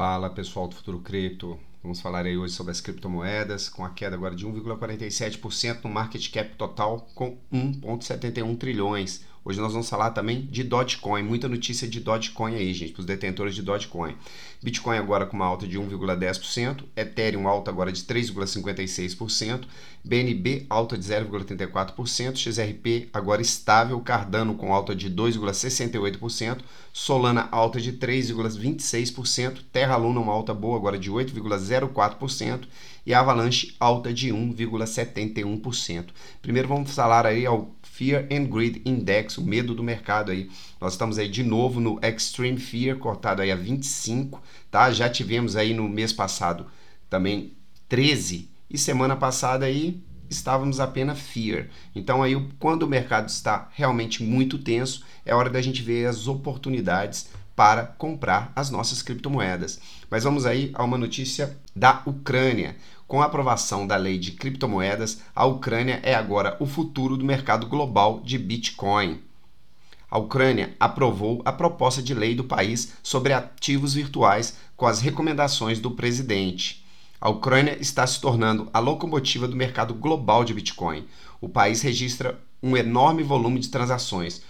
Fala pessoal do Futuro Cripto, vamos falar aí hoje sobre as criptomoedas, com a queda agora de 1,47% no market cap total com 1,71 trilhões. Hoje nós vamos falar também de Dogecoin, muita notícia de Dogecoin aí, gente, para os detentores de Dogecoin. Bitcoin agora com uma alta de 1,10%, Ethereum alta agora de 3,56%, BNB alta de 0,34%, XRP agora estável, Cardano com alta de 2,68%, Solana alta de 3,26%, Terra Luna uma alta boa agora de 8,04% e Avalanche alta de 1,71%. Primeiro vamos falar aí ao Fear and Greed Index, o medo do mercado aí. Nós estamos aí de novo no Extreme Fear, cortado aí a 25, tá? Já tivemos aí no mês passado também 13 e semana passada aí estávamos apenas Fear. Então aí quando o mercado está realmente muito tenso, é hora da gente ver as oportunidades para comprar as nossas criptomoedas. Mas vamos aí a uma notícia da Ucrânia. Com a aprovação da lei de criptomoedas, a Ucrânia é agora o futuro do mercado global de Bitcoin. A Ucrânia aprovou a proposta de lei do país sobre ativos virtuais com as recomendações do presidente. A Ucrânia está se tornando a locomotiva do mercado global de Bitcoin. O país registra um enorme volume de transações,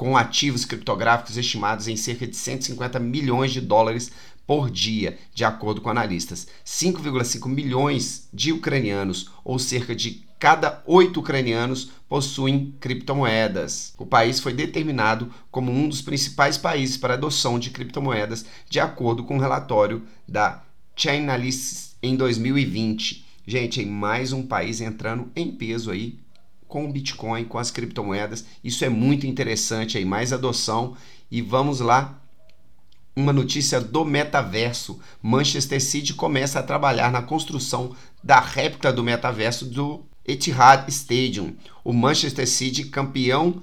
com ativos criptográficos estimados em cerca de 150 milhões de dólares por dia, de acordo com analistas. 5,5 milhões de ucranianos, ou cerca de cada oito ucranianos, possuem criptomoedas. O país foi determinado como um dos principais países para adoção de criptomoedas, de acordo com um relatório da Chainalysis em 2020. Gente, em mais um país entrando em peso aí com o Bitcoin, com as criptomoedas. Isso é muito interessante aí, mais adoção. E vamos lá uma notícia do metaverso. Manchester City começa a trabalhar na construção da réplica do metaverso do Etihad Stadium. O Manchester City, campeão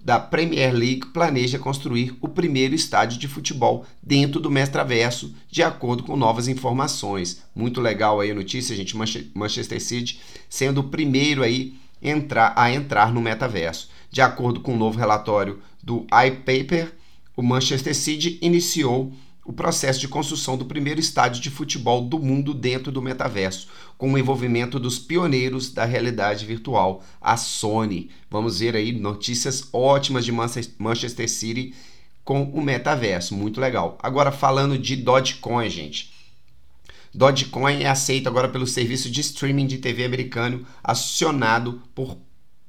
da Premier League, planeja construir o primeiro estádio de futebol dentro do metaverso, de acordo com novas informações. Muito legal aí a notícia, gente. Manchester City sendo o primeiro aí entrar, a entrar no metaverso. De acordo com o um novo relatório do iPaper, o Manchester City iniciou o processo de construção do primeiro estádio de futebol do mundo dentro do metaverso, com o envolvimento dos pioneiros da realidade virtual, a Sony. Vamos ver aí notícias ótimas de Manchester City com o metaverso, muito legal. Agora falando de Dogecoin, gente. Dogecoin é aceito agora pelo serviço de streaming de TV americano acionado por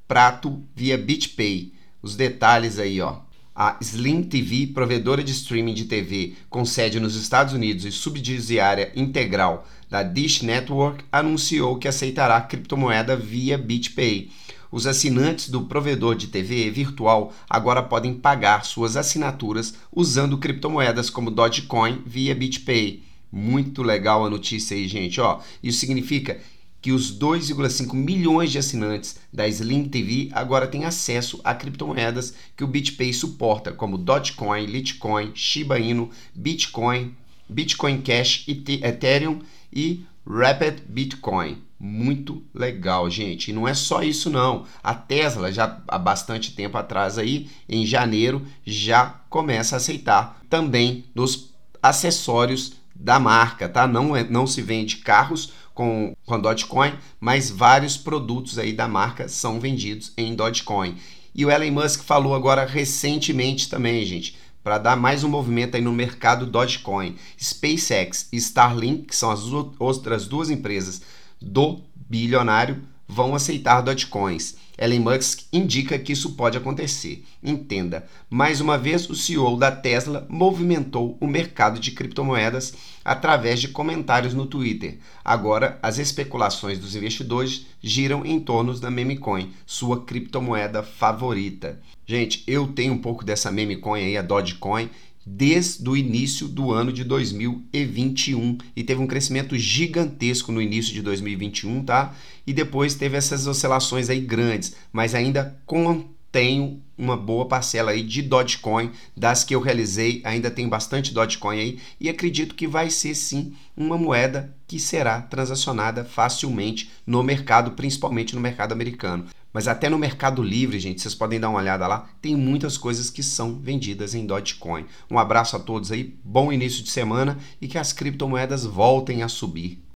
prato via BitPay. Os detalhes aí, ó. A Slim TV, provedora de streaming de TV com sede nos Estados Unidos e subsidiária integral da Dish Network, anunciou que aceitará criptomoeda via BitPay. Os assinantes do provedor de TV virtual agora podem pagar suas assinaturas usando criptomoedas como Dogecoin via BitPay. Muito legal a notícia aí, gente. Ó, isso significa que os 2,5 milhões de assinantes da Slim TV agora têm acesso a criptomoedas que o BitPay suporta, como Dogecoin, Litecoin, Shiba Inu, Bitcoin, Bitcoin Cash, Ethereum e Rapid Bitcoin. Muito legal, gente. E não é só isso não. A Tesla já há bastante tempo atrás aí, em janeiro, já começa a aceitar também nos acessórios da marca, tá? Não, é, não se vende carros com, com Dogecoin, mas vários produtos aí da marca são vendidos em Dogecoin. E o Elon Musk falou agora recentemente também, gente, para dar mais um movimento aí no mercado Dogecoin. SpaceX e Starlink, que são as outras duas empresas do bilionário, vão aceitar Dogecoins. Elon Musk indica que isso pode acontecer. Entenda, mais uma vez o CEO da Tesla movimentou o mercado de criptomoedas através de comentários no Twitter. Agora, as especulações dos investidores giram em torno da memecoin, sua criptomoeda favorita. Gente, eu tenho um pouco dessa memecoin aí, a Dogecoin, desde o início do ano de 2021 e teve um crescimento gigantesco no início de 2021, tá? E depois teve essas oscilações aí grandes, mas ainda contenho uma boa parcela aí de Dogecoin das que eu realizei, ainda tem bastante Dogecoin aí e acredito que vai ser sim uma moeda que será transacionada facilmente no mercado, principalmente no mercado americano. Mas até no Mercado Livre, gente, vocês podem dar uma olhada lá, tem muitas coisas que são vendidas em Dogecoin. Um abraço a todos aí, bom início de semana e que as criptomoedas voltem a subir.